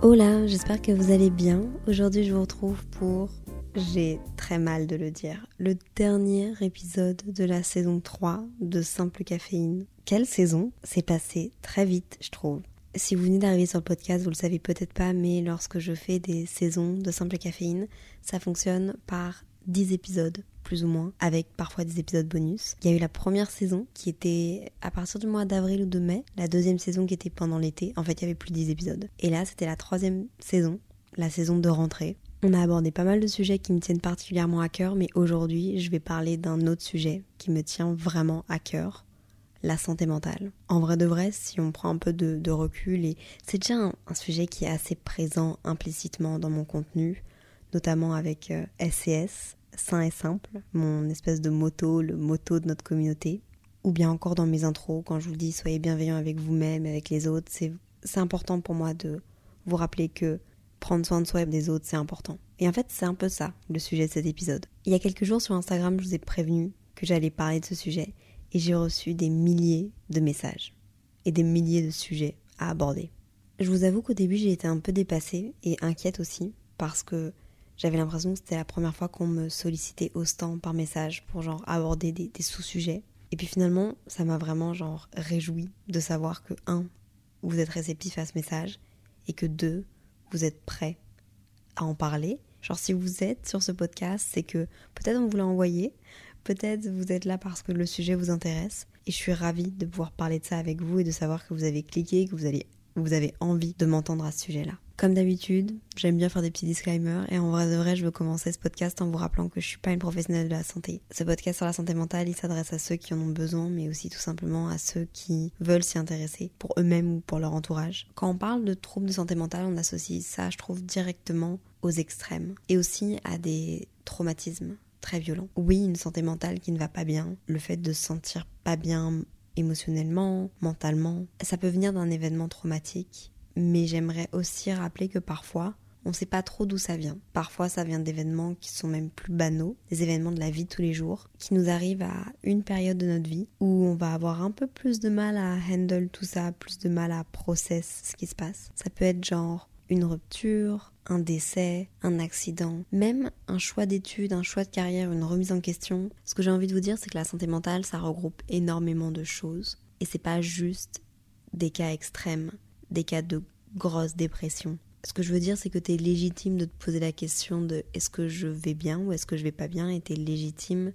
Hola, j'espère que vous allez bien. Aujourd'hui, je vous retrouve pour, j'ai très mal de le dire, le dernier épisode de la saison 3 de Simple Caféine. Quelle saison? C'est passé très vite, je trouve. Si vous venez d'arriver sur le podcast, vous le savez peut-être pas, mais lorsque je fais des saisons de Simple Caféine, ça fonctionne par 10 épisodes plus ou moins, avec parfois des épisodes bonus. Il y a eu la première saison qui était à partir du mois d'avril ou de mai, la deuxième saison qui était pendant l'été. En fait, il y avait plus de 10 épisodes. Et là, c'était la troisième saison, la saison de rentrée. On a abordé pas mal de sujets qui me tiennent particulièrement à cœur, mais aujourd'hui, je vais parler d'un autre sujet qui me tient vraiment à cœur la santé mentale. En vrai de vrai, si on prend un peu de, recul, et c'est déjà un, sujet qui est assez présent implicitement dans mon contenu, notamment avec SCS, euh, sain et simple, mon espèce de moto, le moto de notre communauté. Ou bien encore dans mes intros, quand je vous dis soyez bienveillants avec vous-même, avec les autres, c'est, important pour moi de vous rappeler que prendre soin de soi et des autres, c'est important. Et en fait, c'est un peu ça, le sujet de cet épisode. Il y a quelques jours sur Instagram, je vous ai prévenu que j'allais parler de ce sujet, et j'ai reçu des milliers de messages, et des milliers de sujets à aborder. Je vous avoue qu'au début, j'ai été un peu dépassée, et inquiète aussi, parce que j'avais l'impression que c'était la première fois qu'on me sollicitait au stand par message pour genre aborder des, sous-sujets. Et puis finalement, ça m'a vraiment genre réjoui de savoir que un, vous êtes réceptif à ce message et que deux, vous êtes prêt à en parler. Genre si vous êtes sur ce podcast, c'est que peut-être on vous l'a envoyé, peut-être vous êtes là parce que le sujet vous intéresse. Et je suis ravie de pouvoir parler de ça avec vous et de savoir que vous avez cliqué, que vous, vous avez envie de m'entendre à ce sujet-là. Comme d'habitude, j'aime bien faire des petits disclaimers et en vrai de vrai, je veux commencer ce podcast en vous rappelant que je suis pas une professionnelle de la santé. Ce podcast sur la santé mentale, il s'adresse à ceux qui en ont besoin, mais aussi tout simplement à ceux qui veulent s'y intéresser pour eux-mêmes ou pour leur entourage. Quand on parle de troubles de santé mentale, on associe ça, je trouve, directement aux extrêmes et aussi à des traumatismes très violents. Oui, une santé mentale qui ne va pas bien, le fait de se sentir pas bien émotionnellement, mentalement, ça peut venir d'un événement traumatique mais j'aimerais aussi rappeler que parfois, on ne sait pas trop d'où ça vient. Parfois, ça vient d'événements qui sont même plus banaux, des événements de la vie de tous les jours, qui nous arrivent à une période de notre vie où on va avoir un peu plus de mal à handle tout ça, plus de mal à process ce qui se passe. Ça peut être genre une rupture, un décès, un accident, même un choix d'études, un choix de carrière, une remise en question. Ce que j'ai envie de vous dire, c'est que la santé mentale, ça regroupe énormément de choses. Et c'est pas juste des cas extrêmes des cas de grosse dépression. Ce que je veux dire, c'est que tu es légitime de te poser la question de est-ce que je vais bien ou est-ce que je vais pas bien et tu es légitime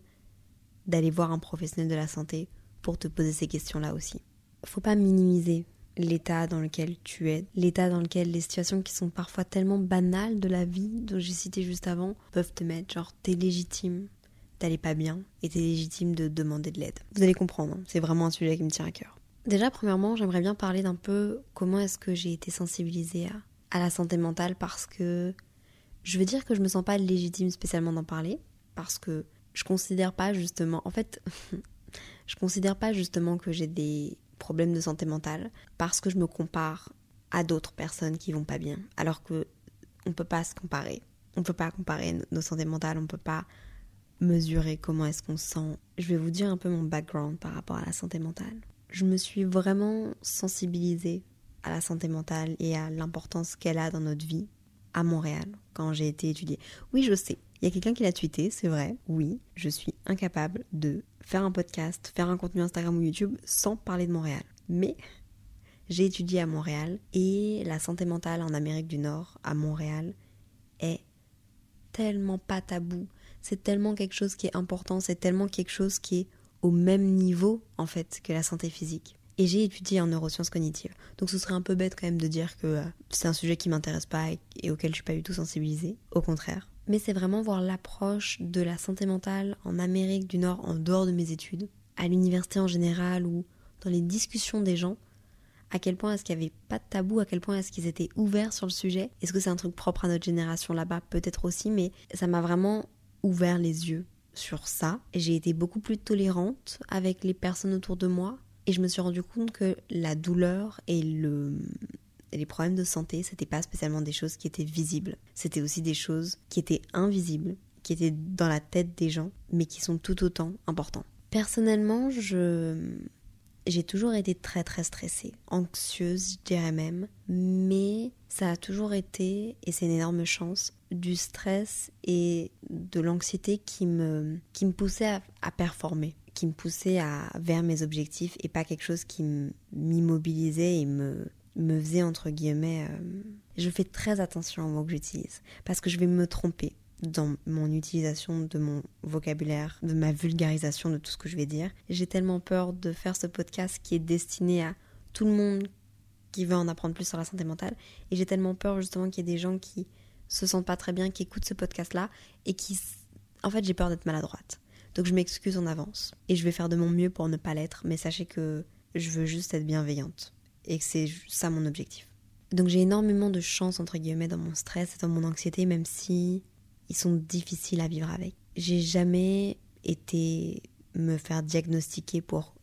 d'aller voir un professionnel de la santé pour te poser ces questions-là aussi. Faut pas minimiser l'état dans lequel tu es, l'état dans lequel les situations qui sont parfois tellement banales de la vie, dont j'ai cité juste avant, peuvent te mettre. Genre, t'es légitime d'aller pas bien et t'es légitime de demander de l'aide. Vous allez comprendre, hein, c'est vraiment un sujet qui me tient à cœur. Déjà, premièrement, j'aimerais bien parler d'un peu comment est-ce que j'ai été sensibilisée à, la santé mentale parce que je veux dire que je me sens pas légitime spécialement d'en parler parce que je considère pas justement, en fait, je considère pas justement que j'ai des problèmes de santé mentale parce que je me compare à d'autres personnes qui vont pas bien alors que on peut pas se comparer. On peut pas comparer nos santé mentales, on peut pas mesurer comment est-ce qu'on se sent. Je vais vous dire un peu mon background par rapport à la santé mentale je me suis vraiment sensibilisée à la santé mentale et à l'importance qu'elle a dans notre vie à Montréal quand j'ai été étudiée. Oui, je sais. Il y a quelqu'un qui l'a tweeté, c'est vrai. Oui, je suis incapable de faire un podcast, faire un contenu Instagram ou YouTube sans parler de Montréal. Mais j'ai étudié à Montréal et la santé mentale en Amérique du Nord, à Montréal, est tellement pas tabou. C'est tellement quelque chose qui est important, c'est tellement quelque chose qui est au même niveau en fait que la santé physique. Et j'ai étudié en neurosciences cognitives. Donc ce serait un peu bête quand même de dire que euh, c'est un sujet qui m'intéresse pas et, auquel je suis pas du tout sensibilisée. Au contraire. Mais c'est vraiment voir l'approche de la santé mentale en Amérique du Nord en dehors de mes études, à l'université en général ou dans les discussions des gens, à quel point est-ce qu'il n'y avait pas de tabou, à quel point est-ce qu'ils étaient ouverts sur le sujet. Est-ce que c'est un truc propre à notre génération là-bas? Peut-être aussi, mais ça m'a vraiment ouvert les yeux sur ça. J'ai été beaucoup plus tolérante avec les personnes autour de moi et je me suis rendu compte que la douleur et le les problèmes de santé, c'était pas spécialement des choses qui étaient visibles. C'était aussi des choses qui étaient invisibles, qui étaient dans la tête des gens, mais qui sont tout autant importants. Personnellement, je J'ai toujours été très très stressée, anxieuse, je dirais même, mais ça a toujours été, et c'est une énorme chance, du stress et de l'anxiété qui me, qui me poussait à, performer, qui me poussait vers mes objectifs et pas quelque chose qui m'immobilisait et me, me faisait entre guillemets. Euh, je fais très attention aux mots que j'utilise parce que je vais me tromper dans mon utilisation de mon vocabulaire, de ma vulgarisation de tout ce que je vais dire. J'ai tellement peur de faire ce podcast qui est destiné à tout le monde qui veut en apprendre plus sur la santé mentale. Et j'ai tellement peur justement qu'il y ait des gens qui se sentent pas très bien, qui écoutent ce podcast-là et qui... En fait, j'ai peur d'être maladroite. Donc je m'excuse en avance. Et je vais faire de mon mieux pour ne pas l'être, mais sachez que je veux juste être bienveillante. Et que c'est ça mon objectif. Donc j'ai énormément de chance, entre guillemets, dans mon stress et dans mon anxiété, même si ils sont difficiles à vivre avec. J'ai jamais été me faire diagnostiquer pour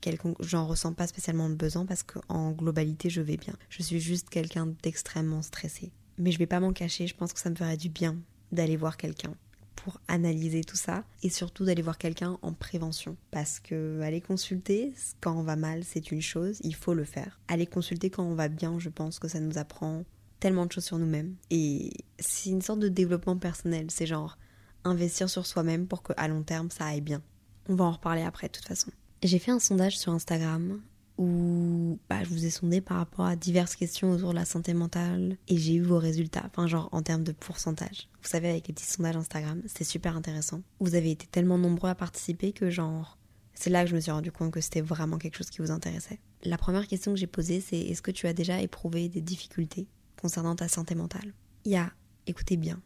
quelconque. J'en ressens pas spécialement le besoin parce qu'en globalité, je vais bien. Je suis juste quelqu'un d'extrêmement stressé. Mais je vais pas m'en cacher, je pense que ça me ferait du bien d'aller voir quelqu'un pour analyser tout ça et surtout d'aller voir quelqu'un en prévention parce que aller consulter quand on va mal c'est une chose il faut le faire aller consulter quand on va bien je pense que ça nous apprend tellement de choses sur nous-mêmes. Et c'est une sorte de développement personnel. C'est genre investir sur soi-même pour qu'à long terme ça aille bien. On va en reparler après de toute façon. J'ai fait un sondage sur Instagram où bah, je vous ai sondé par rapport à diverses questions autour de la santé mentale et j'ai eu vos résultats, enfin genre en termes de pourcentage. Vous savez avec les petits sondages Instagram, c'était super intéressant. Vous avez été tellement nombreux à participer que genre c'est là que je me suis rendu compte que c'était vraiment quelque chose qui vous intéressait. La première question que j'ai posée c'est est-ce que tu as déjà éprouvé des difficultés concernant ta santé mentale? Il y a, écoutez bien,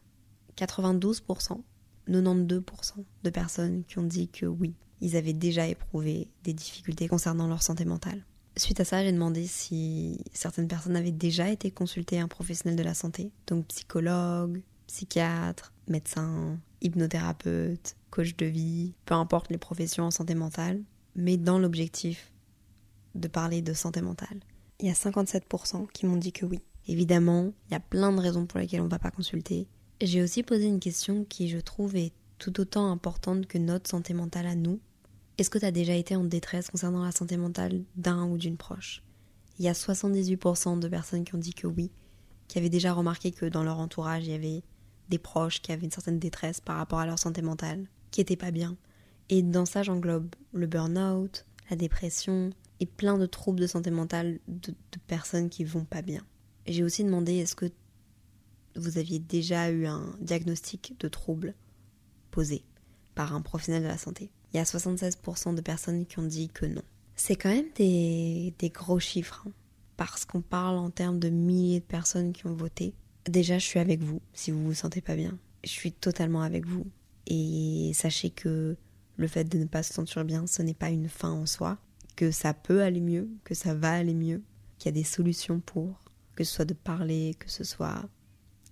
92%, 92% de personnes qui ont dit que oui, ils avaient déjà éprouvé des difficultés concernant leur santé mentale. Suite à ça, j'ai demandé si certaines personnes avaient déjà été consultées un professionnel de la santé, donc psychologue, psychiatre, médecin, hypnothérapeute, coach de vie, peu importe les professions en santé mentale, mais dans l'objectif de parler de santé mentale. Il y a 57% qui m'ont dit que oui. Évidemment, il y a plein de raisons pour lesquelles on ne va pas consulter. J'ai aussi posé une question qui, je trouve, est tout autant importante que notre santé mentale à nous? Est-ce que tu as déjà été en détresse concernant la santé mentale d'un ou d'une proche? Il y a 78% de personnes qui ont dit que oui, qui avaient déjà remarqué que dans leur entourage, il y avait des proches qui avaient une certaine détresse par rapport à leur santé mentale, qui n'étaient pas bien. Et dans ça, j'englobe le burn-out, la dépression et plein de troubles de santé mentale de, de personnes qui vont pas bien. J'ai aussi demandé est-ce que vous aviez déjà eu un diagnostic de trouble? Par un professionnel de la santé. Il y a 76% de personnes qui ont dit que non. C'est quand même des, gros chiffres, hein, parce qu'on parle en termes de milliers de personnes qui ont voté. Déjà, je suis avec vous si vous vous sentez pas bien. Je suis totalement avec vous. Et sachez que le fait de ne pas se sentir bien, ce n'est pas une fin en soi, que ça peut aller mieux, que ça va aller mieux, qu'il y a des solutions pour que ce soit de parler, que ce soit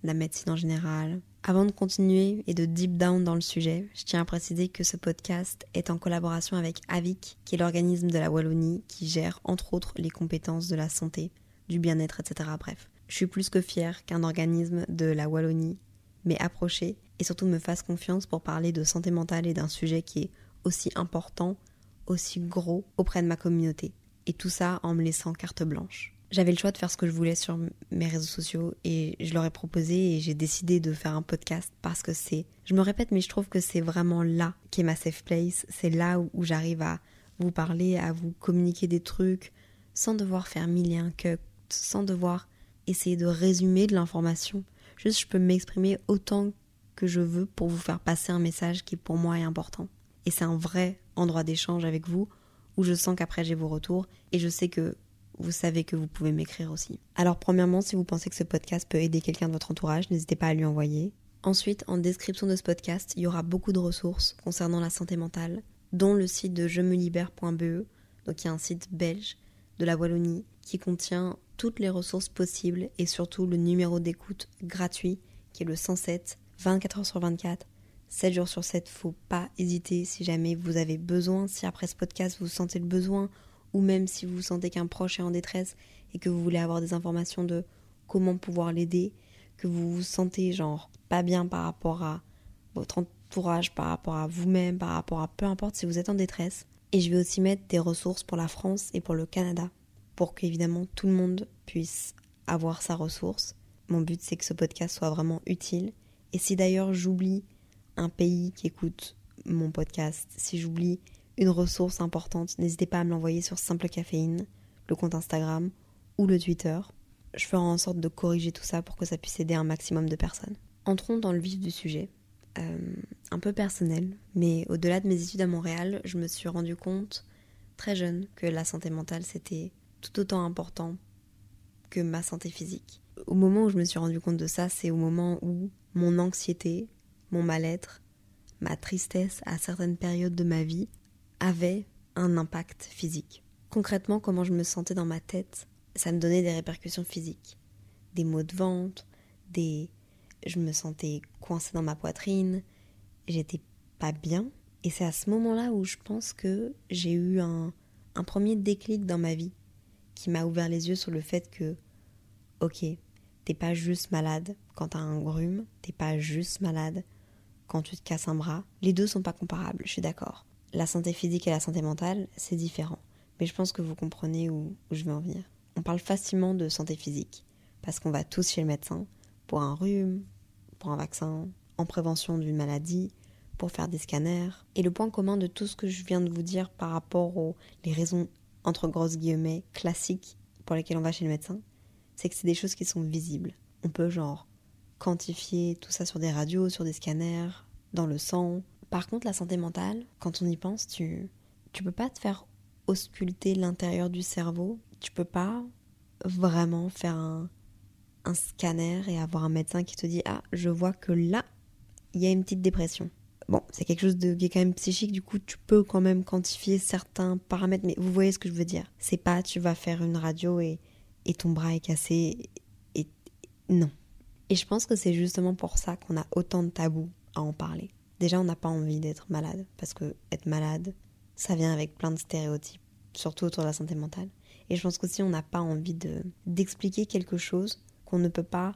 la médecine en général. Avant de continuer et de deep down dans le sujet, je tiens à préciser que ce podcast est en collaboration avec AVIC, qui est l'organisme de la Wallonie qui gère entre autres les compétences de la santé, du bien-être, etc. Bref, je suis plus que fière qu'un organisme de la Wallonie m'ait approché et surtout me fasse confiance pour parler de santé mentale et d'un sujet qui est aussi important, aussi gros auprès de ma communauté. Et tout ça en me laissant carte blanche. J'avais le choix de faire ce que je voulais sur mes réseaux sociaux et je leur ai proposé et j'ai décidé de faire un podcast parce que c'est, je me répète, mais je trouve que c'est vraiment là qui est ma safe place. C'est là où, j'arrive à vous parler, à vous communiquer des trucs sans devoir faire mille et un que, sans devoir essayer de résumer de l'information. Juste, je peux m'exprimer autant que je veux pour vous faire passer un message qui pour moi est important. Et c'est un vrai endroit d'échange avec vous où je sens qu'après j'ai vos retours et je sais que vous savez que vous pouvez m'écrire aussi. Alors premièrement, si vous pensez que ce podcast peut aider quelqu'un de votre entourage, n'hésitez pas à lui envoyer. Ensuite, en description de ce podcast, il y aura beaucoup de ressources concernant la santé mentale, dont le site de je me libère.be, donc il y a un site belge de la Wallonie qui contient toutes les ressources possibles et surtout le numéro d'écoute gratuit qui est le 107 24 h sur 24 7 jours sur 7, faut pas hésiter si jamais vous avez besoin, si après ce podcast vous sentez le besoin ou même si vous sentez qu'un proche est en détresse et que vous voulez avoir des informations de comment pouvoir l'aider, que vous vous sentez genre pas bien par rapport à votre entourage, par rapport à vous-même, par rapport à peu importe si vous êtes en détresse, Et je vais aussi mettre des ressources pour la France et pour le Canada, pour qu'évidemment tout le monde puisse avoir sa ressource. Mon but c'est que ce podcast soit vraiment utile. Et si d'ailleurs j'oublie un pays qui écoute mon podcast, si j'oublie une ressource importante, n'hésitez pas à me l'envoyer sur Simple Caféine, le compte Instagram ou le Twitter. Je ferai en sorte de corriger tout ça pour que ça puisse aider un maximum de personnes. Entrons dans le vif du sujet. Euh, un peu personnel, mais au-delà de mes études à Montréal, je me suis rendu compte très jeune que la santé mentale c'était tout autant important que ma santé physique. Au moment où je me suis rendu compte de ça, c'est au moment où mon anxiété, mon mal-être, ma tristesse à certaines périodes de ma vie avait un impact physique. Concrètement, comment je me sentais dans ma tête, ça me donnait des répercussions physiques. Des maux de ventre, des... Je me sentais coincée dans ma poitrine, j'étais pas bien. Et c'est à ce moment-là où je pense que j'ai eu un, premier déclic dans ma vie qui m'a ouvert les yeux sur le fait que, ok, t'es pas juste malade quand t'as un rhume, t'es pas juste malade quand tu te casses un bras. Les deux sont pas comparables, je suis d'accord. La santé physique et la santé mentale, c'est différent. Mais je pense que vous comprenez où, je veux en venir. On parle facilement de santé physique, parce qu'on va tous chez le médecin pour un rhume, pour un vaccin, en prévention d'une maladie, pour faire des scanners. Et le point commun de tout ce que je viens de vous dire par rapport aux les raisons entre grosses guillemets classiques pour lesquelles on va chez le médecin, c'est que c'est des choses qui sont visibles. On peut genre quantifier tout ça sur des radios, sur des scanners, dans le sang. Par contre, la santé mentale, quand on y pense, tu tu peux pas te faire ausculter l'intérieur du cerveau. Tu peux pas vraiment faire un, scanner et avoir un médecin qui te dit ah je vois que là il y a une petite dépression. Bon, c'est quelque chose de, qui est quand même psychique, du coup, tu peux quand même quantifier certains paramètres, mais vous voyez ce que je veux dire. C'est pas tu vas faire une radio et, et ton bras est cassé, et non. Et je pense que c'est justement pour ça qu'on a autant de tabous à en parler. Déjà, on n'a pas envie d'être malade, parce que être malade, ça vient avec plein de stéréotypes, surtout autour de la santé mentale. Et je pense qu'aussi, on n'a pas envie de d'expliquer quelque chose qu'on ne peut pas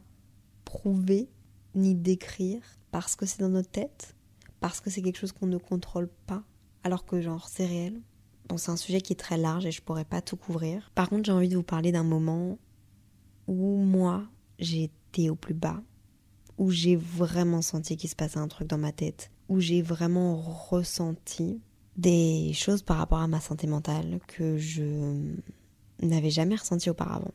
prouver ni décrire parce que c'est dans notre tête parce que c'est quelque chose qu'on ne contrôle pas, alors que genre c'est réel. Bon, c'est un sujet qui est très large et je pourrais pas tout couvrir. Par contre, j'ai envie de vous parler d'un moment où moi, j'ai été au plus bas, où j'ai vraiment senti qu'il se passait un truc dans ma tête, où j'ai vraiment ressenti des choses par rapport à ma santé mentale que je n'avais jamais ressenti auparavant.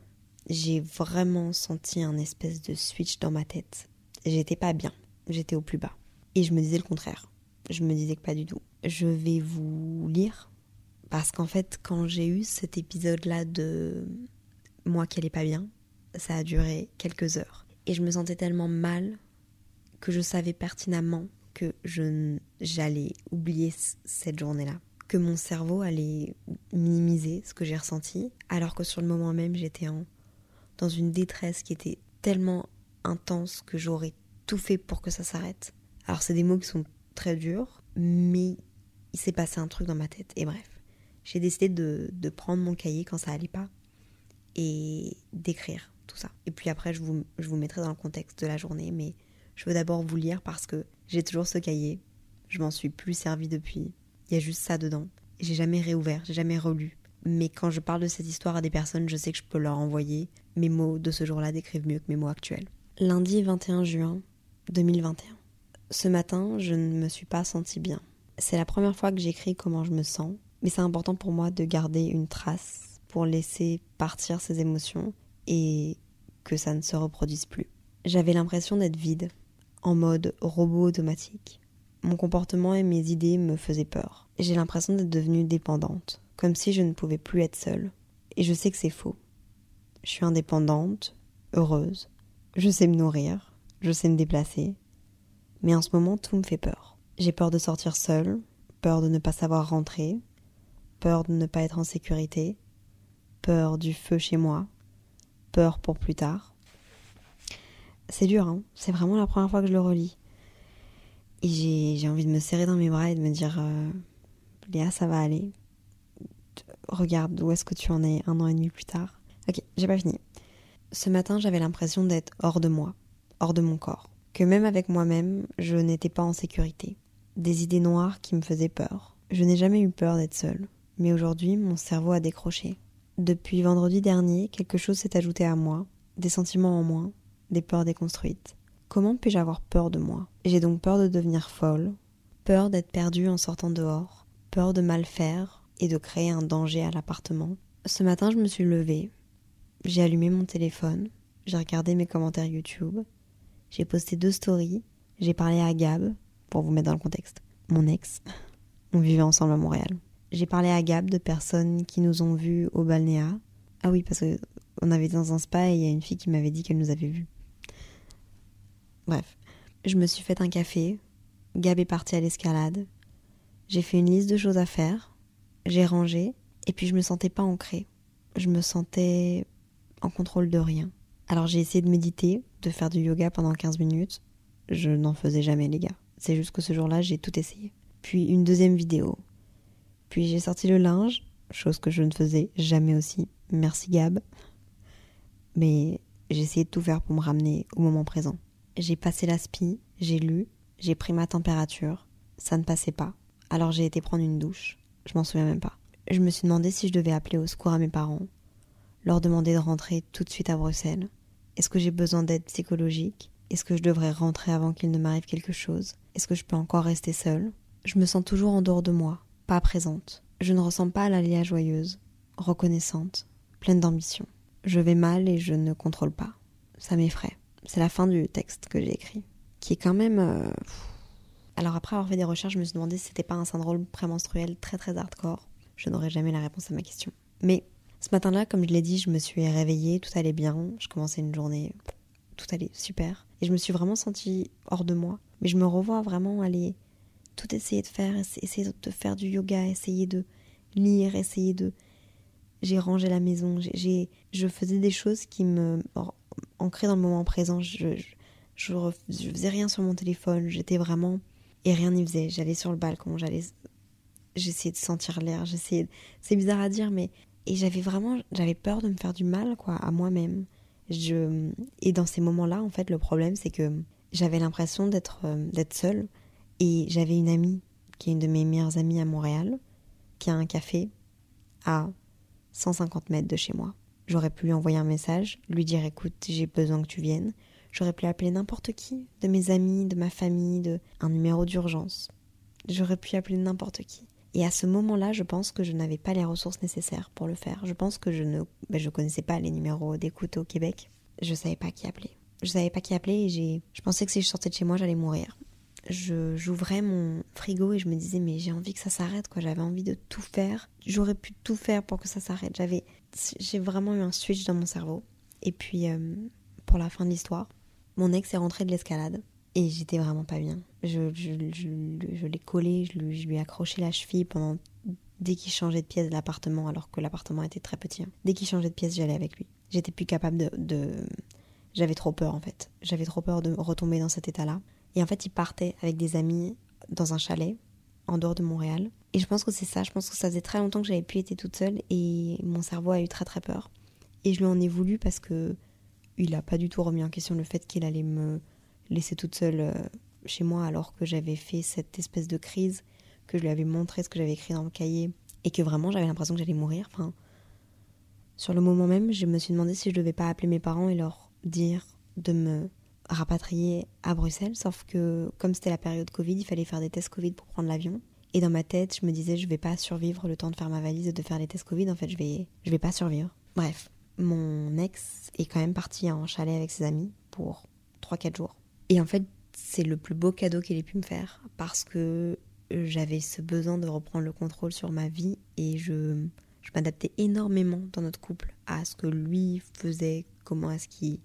J'ai vraiment senti un espèce de switch dans ma tête. J'étais pas bien, j'étais au plus bas. Et je me disais le contraire. Je me disais que pas du tout. Je vais vous lire parce qu'en fait, quand j'ai eu cet épisode-là de moi qui allait pas bien, ça a duré quelques heures. Et je me sentais tellement mal que je savais pertinemment que j'allais oublier cette journée-là, que mon cerveau allait minimiser ce que j'ai ressenti, alors que sur le moment même j'étais dans une détresse qui était tellement intense que j'aurais tout fait pour que ça s'arrête. Alors c'est des mots qui sont très durs, mais il s'est passé un truc dans ma tête. Et bref, j'ai décidé de, prendre mon cahier quand ça allait pas et d'écrire tout ça. Et puis après, je vous, je vous mettrai dans le contexte de la journée, mais je veux d'abord vous lire parce que j'ai toujours ce cahier. Je m'en suis plus servi depuis. Il y a juste ça dedans. J'ai jamais réouvert, j'ai jamais relu. Mais quand je parle de cette histoire à des personnes, je sais que je peux leur envoyer. Mes mots de ce jour-là décrivent mieux que mes mots actuels. Lundi 21 juin 2021. Ce matin, je ne me suis pas sentie bien. C'est la première fois que j'écris comment je me sens, mais c'est important pour moi de garder une trace pour laisser partir ces émotions et que ça ne se reproduise plus. J'avais l'impression d'être vide, en mode robot automatique. Mon comportement et mes idées me faisaient peur. J'ai l'impression d'être devenue dépendante, comme si je ne pouvais plus être seule. Et je sais que c'est faux. Je suis indépendante, heureuse, je sais me nourrir, je sais me déplacer, mais en ce moment, tout me fait peur. J'ai peur de sortir seule, peur de ne pas savoir rentrer, peur de ne pas être en sécurité, peur du feu chez moi, peur pour plus tard. C'est dur, hein c'est vraiment la première fois que je le relis. Et j'ai envie de me serrer dans mes bras et de me dire euh, Léa, ça va aller. Regarde où est-ce que tu en es un an et demi plus tard. Ok, j'ai pas fini. Ce matin, j'avais l'impression d'être hors de moi, hors de mon corps que même avec moi-même, je n'étais pas en sécurité. Des idées noires qui me faisaient peur, Je n'ai jamais eu peur d'être seule, mais aujourd'hui mon cerveau a décroché. Depuis vendredi dernier, quelque chose s'est ajouté à moi, des sentiments en moins, des peurs déconstruites. Comment puis-je avoir peur de moi? J'ai donc peur de devenir folle, peur d'être perdue en sortant dehors, peur de mal faire et de créer un danger à l'appartement. Ce matin, je me suis levée, j'ai allumé mon téléphone, j'ai regardé mes commentaires YouTube, j'ai posté deux stories, j'ai parlé à Gab, pour vous mettre dans le contexte, mon ex. On vivait ensemble à Montréal. J'ai parlé à Gab de personnes qui nous ont vus au balnéa. Ah oui, parce que on avait été dans un spa et il y a une fille qui m'avait dit qu'elle nous avait vus. Bref, je me suis fait un café. Gab est parti à l'escalade. J'ai fait une liste de choses à faire. J'ai rangé. Et puis je me sentais pas ancrée. Je me sentais en contrôle de rien. Alors j'ai essayé de méditer, de faire du yoga pendant 15 minutes. Je n'en faisais jamais, les gars. C'est juste que ce jour-là, j'ai tout essayé. Puis une deuxième vidéo. Puis j'ai sorti le linge, chose que je ne faisais jamais aussi. Merci Gab. Mais j'ai essayé de tout faire pour me ramener au moment présent. J'ai passé l'aspi, j'ai lu, j'ai pris ma température. Ça ne passait pas. Alors j'ai été prendre une douche. Je m'en souviens même pas. Je me suis demandé si je devais appeler au secours à mes parents, leur demander de rentrer tout de suite à Bruxelles. Est-ce que j'ai besoin d'aide psychologique? Est-ce que je devrais rentrer avant qu'il ne m'arrive quelque chose? Est-ce que je peux encore rester seule? Je me sens toujours en dehors de moi, pas présente. Je ne ressemble pas à joyeuse, reconnaissante, pleine d'ambition. Je vais mal et je ne contrôle pas. Ça m'effraie. C'est la fin du texte que j'ai écrit, qui est quand même. Euh, Alors après avoir fait des recherches, je me suis demandé si c'était pas un syndrome prémenstruel très très hardcore. Je n'aurais jamais la réponse à ma question. Mais ce matin-là, comme je l'ai dit, je me suis réveillée, tout allait bien. Je commençais une journée, tout allait super. Et je me suis vraiment sentie hors de moi. Mais je me revois vraiment aller tout essayer de faire, essayer de faire du yoga, essayer de lire, essayer de. J'ai rangé la maison, j'ai, je faisais des choses qui me ancrées dans le moment présent. Je, je, je, faisais rien sur mon téléphone, j'étais vraiment. Et rien n'y faisait. J'allais sur le balcon, j'allais. J'essayais de sentir l'air, j'essayais. C'est bizarre à dire, mais. Et j'avais vraiment. J'avais peur de me faire du mal, quoi, à moi-même. Je... Et dans ces moments-là, en fait, le problème, c'est que j'avais l'impression d'être, euh, d'être seule et j'avais une amie, qui est une de mes meilleures amies à Montréal, qui a un café à 150 mètres de chez moi. J'aurais pu lui envoyer un message, lui dire écoute, j'ai besoin que tu viennes. J'aurais pu appeler n'importe qui, de mes amis, de ma famille, de un numéro d'urgence. J'aurais pu appeler n'importe qui. Et à ce moment-là, je pense que je n'avais pas les ressources nécessaires pour le faire. Je pense que je ne ben, je connaissais pas les numéros d'écoute au Québec. Je savais pas qui appeler. Je savais pas qui appeler et je pensais que si je sortais de chez moi, j'allais mourir j'ouvrais mon frigo et je me disais mais j'ai envie que ça s'arrête quoi. J'avais envie de tout faire. J'aurais pu tout faire pour que ça s'arrête. J'avais j'ai vraiment eu un switch dans mon cerveau. Et puis euh, pour la fin de l'histoire mon ex est rentré de l'escalade et j'étais vraiment pas bien. Je, je, je, l'ai collé je lui, je lui ai accroché la cheville pendant dès qu'il changeait de pièce de l'appartement alors que l'appartement était très petit hein. dès qu'il changeait de pièce j'allais avec lui. J'étais plus capable de, de... j'avais trop peur en fait. J'avais trop peur de retomber dans cet état là et en fait, il partait avec des amis dans un chalet en dehors de Montréal. Et je pense que c'est ça, je pense que ça faisait très longtemps que j'avais pu être toute seule et mon cerveau a eu très très peur. Et je lui en ai voulu parce que il a pas du tout remis en question le fait qu'il allait me laisser toute seule euh, chez moi alors que j'avais fait cette espèce de crise, que je lui avais montré ce que j'avais écrit dans le cahier et que vraiment j'avais l'impression que j'allais mourir. Enfin, sur le moment même, je me suis demandé si je devais pas appeler mes parents et leur dire de me rapatrié à Bruxelles, sauf que comme c'était la période Covid, il fallait faire des tests Covid pour prendre l'avion. Et dans ma tête, je me disais, je vais pas survivre le temps de faire ma valise et de faire les tests Covid. En fait, je vais, je vais pas survivre. Bref, mon ex est quand même parti en chalet avec ses amis pour 3-4 jours. Et en fait, c'est le plus beau cadeau qu'il ait pu me faire parce que j'avais ce besoin de reprendre le contrôle sur ma vie et je, je m'adaptais énormément dans notre couple à ce que lui faisait, comment est-ce qu'il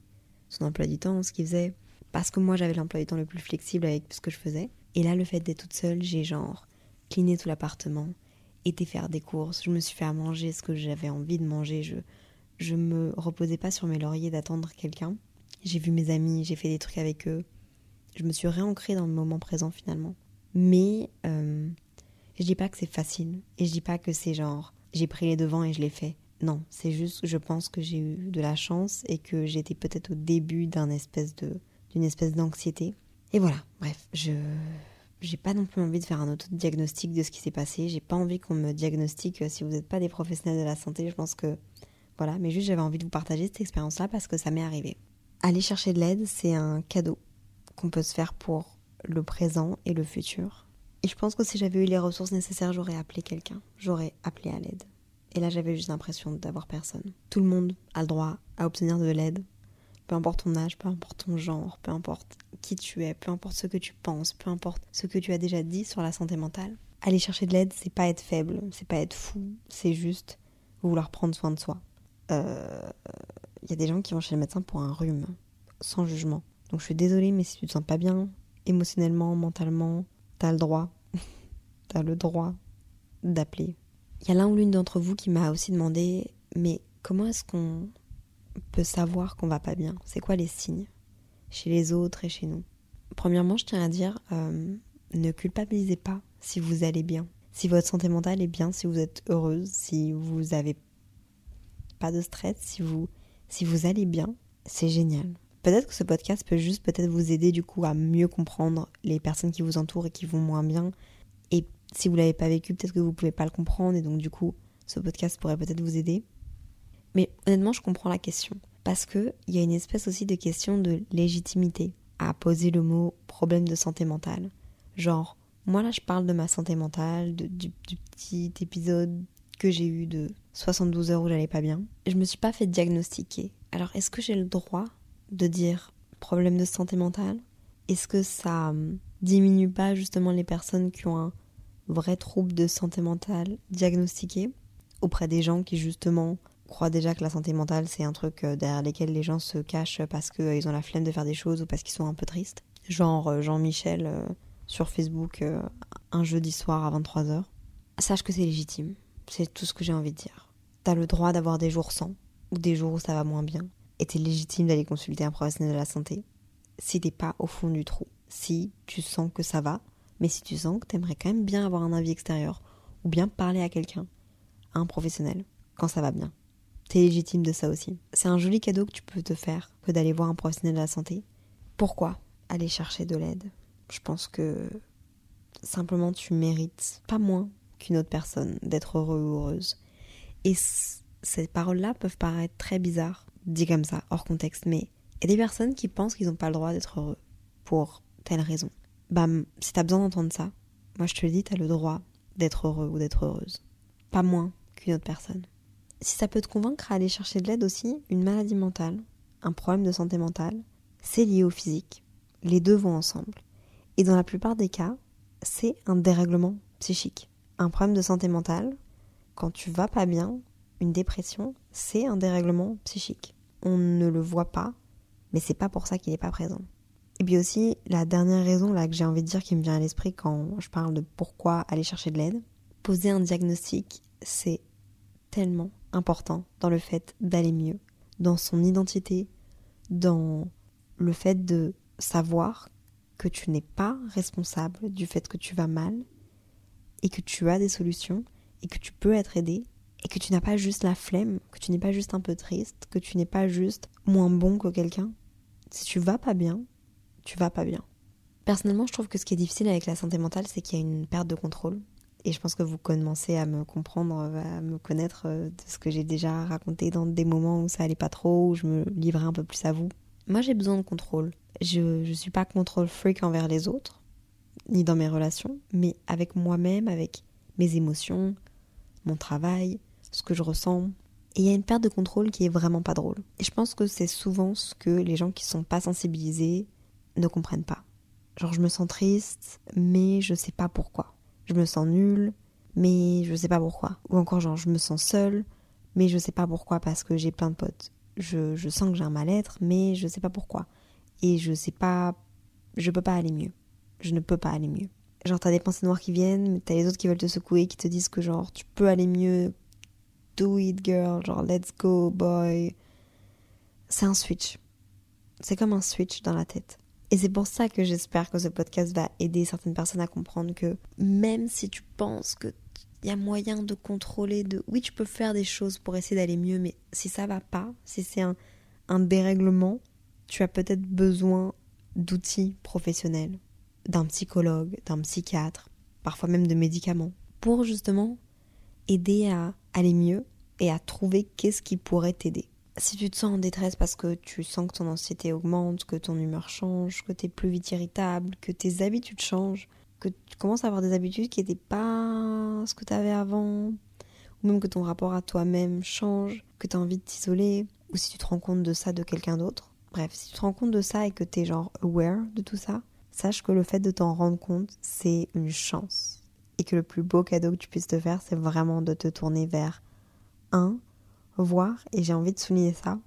son emploi du temps, ce qu'il faisait. Parce que moi, j'avais l'emploi du temps le plus flexible avec ce que je faisais. Et là, le fait d'être toute seule, j'ai genre cliné tout l'appartement, été faire des courses, je me suis fait à manger ce que j'avais envie de manger. Je, je me reposais pas sur mes lauriers d'attendre quelqu'un. J'ai vu mes amis, j'ai fait des trucs avec eux. Je me suis réancrée dans le moment présent finalement. Mais euh, je dis pas que c'est facile. Et je dis pas que c'est genre j'ai pris les devants et je l'ai fait. Non, c'est juste, je pense que j'ai eu de la chance et que j'étais peut-être au début d'une espèce d'anxiété. Et voilà, bref, je, j'ai pas non plus envie de faire un auto-diagnostic de ce qui s'est passé. J'ai pas envie qu'on me diagnostique euh, si vous n'êtes pas des professionnels de la santé. Je pense que voilà, mais juste j'avais envie de vous partager cette expérience-là parce que ça m'est arrivé. Aller chercher de l'aide, c'est un cadeau qu'on peut se faire pour le présent et le futur. Et je pense que si j'avais eu les ressources nécessaires, j'aurais appelé quelqu'un. J'aurais appelé à l'aide. Et là, j'avais juste l'impression d'avoir personne. Tout le monde a le droit à obtenir de l'aide. Peu importe ton âge, peu importe ton genre, peu importe qui tu es, peu importe ce que tu penses, peu importe ce que tu as déjà dit sur la santé mentale. Aller chercher de l'aide, c'est pas être faible, c'est pas être fou, c'est juste vouloir prendre soin de soi. Il euh, y a des gens qui vont chez le médecin pour un rhume, sans jugement. Donc je suis désolée, mais si tu te sens pas bien, émotionnellement, mentalement, t'as le droit, t'as le droit d'appeler. Il y a l'un ou l'une d'entre vous qui m'a aussi demandé, mais comment est-ce qu'on peut savoir qu'on va pas bien? C'est quoi les signes chez les autres et chez nous? Premièrement, je tiens à dire, euh, ne culpabilisez pas si vous allez bien. Si votre santé mentale est bien, si vous êtes heureuse, si vous avez pas de stress, si vous, si vous allez bien, c'est génial. Peut-être que ce podcast peut juste peut-être vous aider du coup à mieux comprendre les personnes qui vous entourent et qui vont moins bien. Si vous l'avez pas vécu, peut-être que vous pouvez pas le comprendre et donc du coup, ce podcast pourrait peut-être vous aider. Mais honnêtement, je comprends la question parce que il y a une espèce aussi de question de légitimité à poser le mot problème de santé mentale. Genre, moi là, je parle de ma santé mentale, du, du petit épisode que j'ai eu de 72 heures où j'allais pas bien. Je me suis pas fait diagnostiquer. Alors, est-ce que j'ai le droit de dire problème de santé mentale? Est-ce que ça hum, diminue pas justement les personnes qui ont un vrai trouble de santé mentale diagnostiqué auprès des gens qui justement croient déjà que la santé mentale c'est un truc euh, derrière lesquels les gens se cachent parce qu'ils euh, ont la flemme de faire des choses ou parce qu'ils sont un peu tristes Genre euh, Jean-Michel sur Facebook un jeudi soir à 23h. Sache que c'est légitime. C'est tout ce que j'ai envie de dire. T'as le droit d'avoir des jours sans ou des jours où ça va moins bien et t'es légitime d'aller consulter un professionnel de la santé si t'es pas au fond du trou, si tu sens que ça va, mais si tu sens que t'aimerais quand même bien avoir un avis extérieur ou bien parler à quelqu'un, à un professionnel, quand ça va bien. T'es légitime de ça aussi. C'est un joli cadeau que tu peux te faire que d'aller voir un professionnel de la santé. Pourquoi aller chercher de l'aide? Je pense que simplement tu mérites pas moins qu'une autre personne d'être heureux ou heureuse. Et ces paroles-là peuvent paraître très bizarres dit comme ça, hors contexte, mais il y a des personnes qui pensent qu'ils n'ont pas le droit d'être heureux pour telle raison. Bam, si t'as besoin d'entendre ça, moi je te le dis, t'as le droit d'être heureux ou d'être heureuse. Pas moins qu'une autre personne. Si ça peut te convaincre à aller chercher de l'aide aussi, une maladie mentale, un problème de santé mentale, c'est lié au physique. Les deux vont ensemble. Et dans la plupart des cas, c'est un dérèglement psychique. Un problème de santé mentale, quand tu vas pas bien, une dépression, c'est un dérèglement psychique. On ne le voit pas, mais c'est pas pour ça qu'il n'est pas présent. Et puis aussi, la dernière raison là que j'ai envie de dire qui me vient à l'esprit quand je parle de pourquoi aller chercher de l'aide, poser un diagnostic, c'est tellement important dans le fait d'aller mieux, dans son identité, dans le fait de savoir que tu n'es pas responsable du fait que tu vas mal et que tu as des solutions et que tu peux être aidé et que tu n'as pas juste la flemme, que tu n'es pas juste un peu triste, que tu n'es pas juste moins bon que quelqu'un. Si tu vas pas bien, tu vas pas bien. Personnellement, je trouve que ce qui est difficile avec la santé mentale, c'est qu'il y a une perte de contrôle. Et je pense que vous commencez à me comprendre, à me connaître euh, de ce que j'ai déjà raconté dans des moments où ça allait pas trop, où je me livrais un peu plus à vous. Moi, j'ai besoin de contrôle. Je ne suis pas contrôle freak envers les autres, ni dans mes relations, mais avec moi-même, avec mes émotions, mon travail, ce que je ressens. Et il y a une perte de contrôle qui est vraiment pas drôle. Et je pense que c'est souvent ce que les gens qui sont pas sensibilisés ne comprennent pas. Genre je me sens triste, mais je sais pas pourquoi. Je me sens nulle, mais je sais pas pourquoi. Ou encore genre je me sens seule, mais je sais pas pourquoi parce que j'ai plein de potes. Je, je sens que j'ai un mal-être, mais je sais pas pourquoi. Et je sais pas... Je peux pas aller mieux. Je ne peux pas aller mieux. Genre t'as des pensées noires qui viennent, mais t'as les autres qui veulent te secouer, qui te disent que genre tu peux aller mieux do it girl, genre let's go boy. C'est un switch. C'est comme un switch dans la tête. Et c'est pour ça que j'espère que ce podcast va aider certaines personnes à comprendre que même si tu penses que il y a moyen de contrôler, de oui tu peux faire des choses pour essayer d'aller mieux, mais si ça va pas, si c'est un, un dérèglement, tu as peut-être besoin d'outils professionnels, d'un psychologue, d'un psychiatre, parfois même de médicaments, pour justement aider à aller mieux et à trouver qu'est-ce qui pourrait t'aider. Si tu te sens en détresse parce que tu sens que ton anxiété augmente, que ton humeur change, que tu es plus vite irritable, que tes habitudes changent, que tu commences à avoir des habitudes qui n'étaient pas ce que tu avais avant, ou même que ton rapport à toi-même change, que tu as envie de t'isoler, ou si tu te rends compte de ça de quelqu'un d'autre. Bref, si tu te rends compte de ça et que tu es genre aware de tout ça, sache que le fait de t'en rendre compte, c'est une chance. Et que le plus beau cadeau que tu puisses te faire, c'est vraiment de te tourner vers un, voir, et j'ai envie de souligner ça,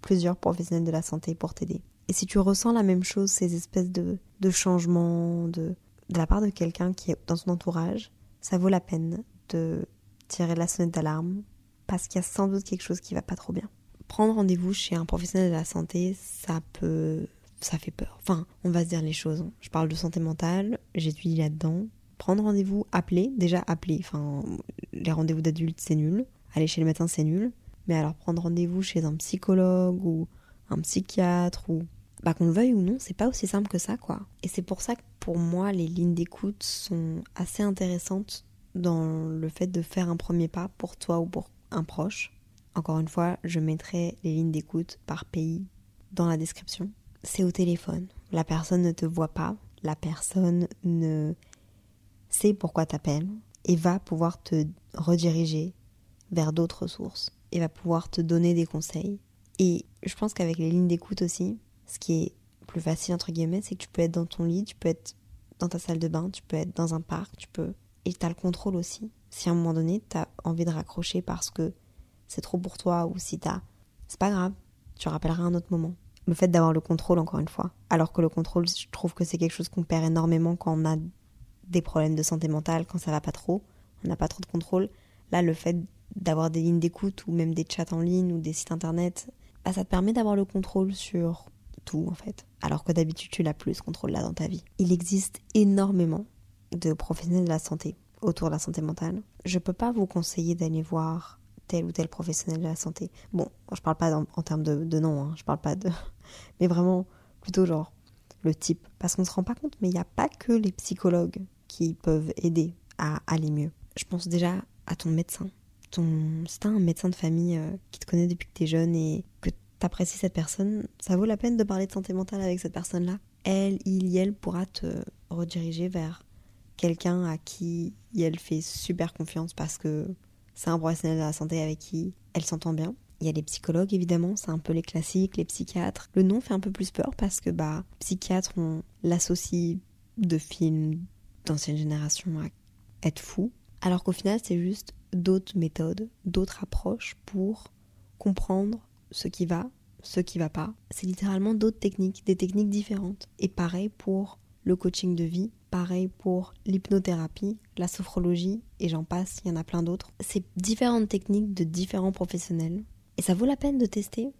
plusieurs professionnels de la santé pour t'aider. Et si tu ressens la même chose, ces espèces de, changements de, de la part de quelqu'un qui est dans ton entourage, ça vaut la peine de tirer la sonnette d'alarme parce qu'il y a sans doute quelque chose qui va pas trop bien. Prendre rendez-vous chez un professionnel de la santé, ça peut. ça fait peur. Enfin, on va se dire les choses. Je parle de santé mentale, j'étudie là-dedans. Prendre rendez-vous, appeler, déjà appeler. Enfin, les rendez-vous d'adultes, c'est nul. Aller chez le médecin, c'est nul. Mais alors prendre rendez-vous chez un psychologue ou un psychiatre ou bah qu'on le veuille ou non, c'est pas aussi simple que ça quoi. Et c'est pour ça que pour moi les lignes d'écoute sont assez intéressantes dans le fait de faire un premier pas pour toi ou pour un proche. Encore une fois, je mettrai les lignes d'écoute par pays dans la description. C'est au téléphone. La personne ne te voit pas, la personne ne sait pourquoi t'appelles et va pouvoir te rediriger vers d'autres sources et va pouvoir te donner des conseils. Et je pense qu'avec les lignes d'écoute aussi, ce qui est plus facile entre guillemets, c'est que tu peux être dans ton lit, tu peux être dans ta salle de bain, tu peux être dans un parc, tu peux et tu as le contrôle aussi. Si à un moment donné, tu as envie de raccrocher parce que c'est trop pour toi ou si t'as c'est pas grave, tu rappelleras un autre moment. Le fait d'avoir le contrôle encore une fois, alors que le contrôle, je trouve que c'est quelque chose qu'on perd énormément quand on a des problèmes de santé mentale, quand ça va pas trop, on n'a pas trop de contrôle. Là, le fait d'avoir des lignes d'écoute ou même des chats en ligne ou des sites internet, bah, ça te permet d'avoir le contrôle sur tout en fait. Alors que d'habitude tu l'as plus ce contrôle là dans ta vie. Il existe énormément de professionnels de la santé autour de la santé mentale. Je peux pas vous conseiller d'aller voir tel ou tel professionnel de la santé. Bon, je parle pas en, termes de, nom, hein, je parle pas de. Mais vraiment, plutôt genre le type. Parce qu'on se rend pas compte, mais il n'y a pas que les psychologues qui peuvent aider à aller mieux. Je pense déjà à ton médecin. Si un médecin de famille euh, qui te connaît depuis que tu es jeune et que t'apprécies cette personne, ça vaut la peine de parler de santé mentale avec cette personne-là. Elle, il, elle pourra te rediriger vers quelqu'un à qui elle fait super confiance parce que c'est un professionnel de la santé avec qui elle s'entend bien. Il y a les psychologues évidemment, c'est un peu les classiques, les psychiatres. Le nom fait un peu plus peur parce que bah psychiatre on l'associe de films d'ancienne génération à être fou, alors qu'au final c'est juste d'autres méthodes, d'autres approches pour comprendre ce qui va, ce qui va pas. C'est littéralement d'autres techniques, des techniques différentes. Et pareil pour le coaching de vie, pareil pour l'hypnothérapie, la sophrologie, et j'en passe, il y en a plein d'autres. C'est différentes techniques de différents professionnels. Et ça vaut la peine de tester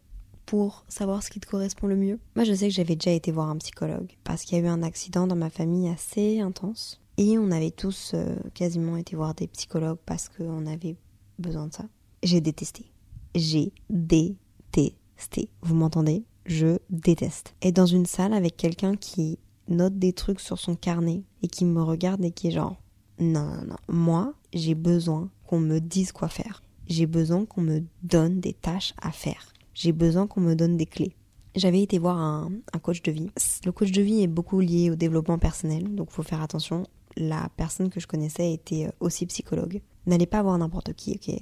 pour savoir ce qui te correspond le mieux. Moi, je sais que j'avais déjà été voir un psychologue parce qu'il y a eu un accident dans ma famille assez intense. Et on avait tous euh, quasiment été voir des psychologues parce qu'on avait besoin de ça. J'ai détesté. J'ai détesté. Vous m'entendez? Je déteste. Être dans une salle avec quelqu'un qui note des trucs sur son carnet et qui me regarde et qui est genre non, non, non. Moi, j'ai besoin qu'on me dise quoi faire. J'ai besoin qu'on me donne des tâches à faire. J'ai besoin qu'on me donne des clés. J'avais été voir un, un, coach de vie. Le coach de vie est beaucoup lié au développement personnel, donc faut faire attention. La personne que je connaissais était aussi psychologue. N'allez pas voir n'importe qui, ok?